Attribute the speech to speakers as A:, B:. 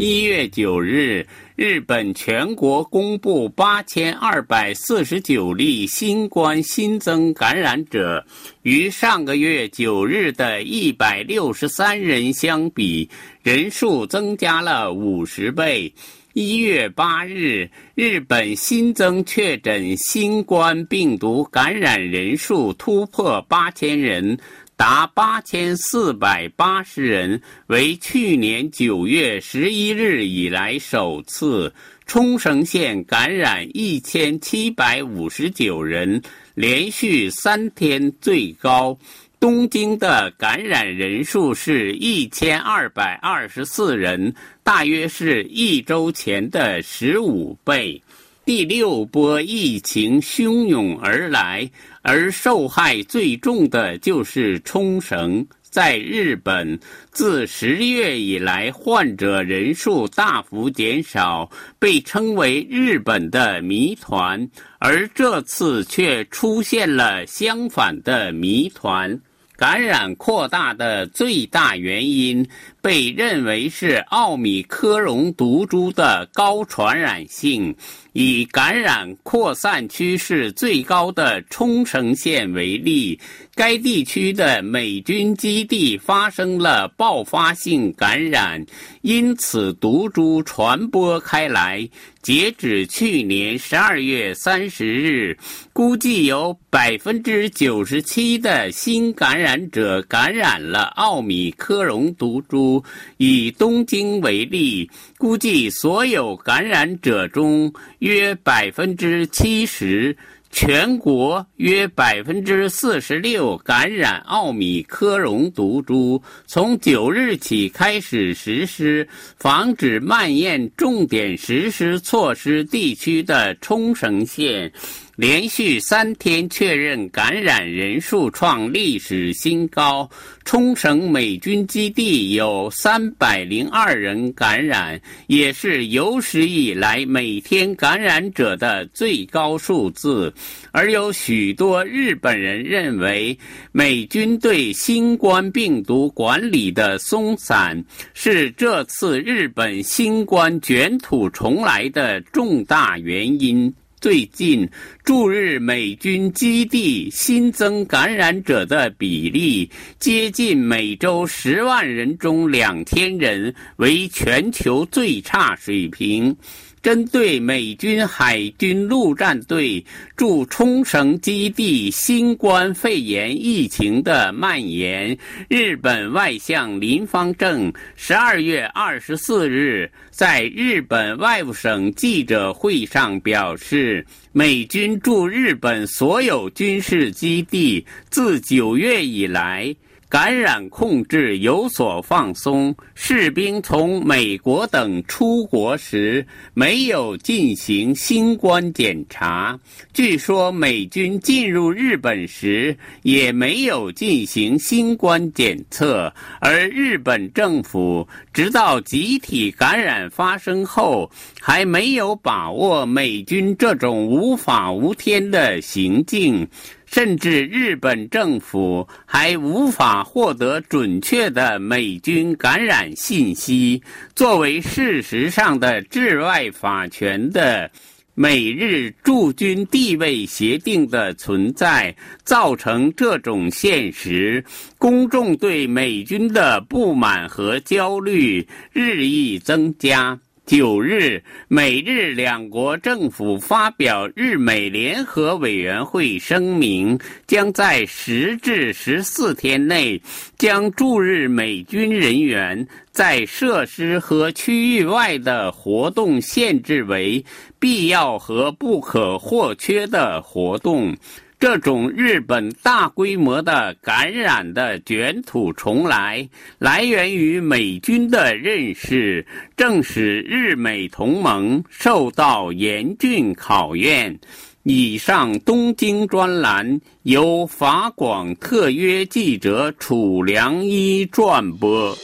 A: 一月九日，日本全国公布八千二百四十九例新冠新增感染者，与上个月九日的一百六十三人相比，人数增加了五十倍。一月八日，日本新增确诊新冠病毒感染人数突破八千人，达八千四百八十人，为去年九月十一日以来首次。冲绳县感染一千七百五十九人，连续三天最高。东京的感染人数是一千二百二十四人，大约是一周前的十五倍。第六波疫情汹涌而来，而受害最重的就是冲绳。在日本，自十月以来，患者人数大幅减少，被称为“日本的谜团”，而这次却出现了相反的谜团。感染扩大的最大原因被认为是奥米克戎毒株的高传染性。以感染扩散趋势最高的冲绳县为例，该地区的美军基地发生了爆发性感染，因此毒株传播开来。截止去年十二月三十日，估计有百分之九十七的新感染者感染了奥米克戎毒株。以东京为例，估计所有感染者中约百分之七十。全国约百分之四十六感染奥米克戎毒株。从九日起开始实施防止蔓延重点实施措施地区的冲绳县。连续三天确认感染人数创历史新高，冲绳美军基地有三百零二人感染，也是有史以来每天感染者的最高数字。而有许多日本人认为，美军对新冠病毒管理的松散是这次日本新冠卷土重来的重大原因。最近驻日美军基地新增感染者的比例接近每周十万人中两千人，为全球最差水平。针对美军海军陆战队驻冲绳基地新冠肺炎疫情的蔓延，日本外相林方正十二月二十四日在日本外务省记者会上表示，美军驻日本所有军事基地自九月以来。感染控制有所放松，士兵从美国等出国时没有进行新冠检查。据说美军进入日本时也没有进行新冠检测，而日本政府直到集体感染发生后，还没有把握美军这种无法无天的行径。甚至日本政府还无法获得准确的美军感染信息。作为事实上的治外法权的美日驻军地位协定的存在，造成这种现实。公众对美军的不满和焦虑日益增加。九日，美日两国政府发表日美联合委员会声明，将在十至十四天内，将驻日美军人员在设施和区域外的活动限制为必要和不可或缺的活动。这种日本大规模的感染的卷土重来，来源于美军的认识，正使日美同盟受到严峻考验。以上东京专栏由法广特约记者楚良一撰播。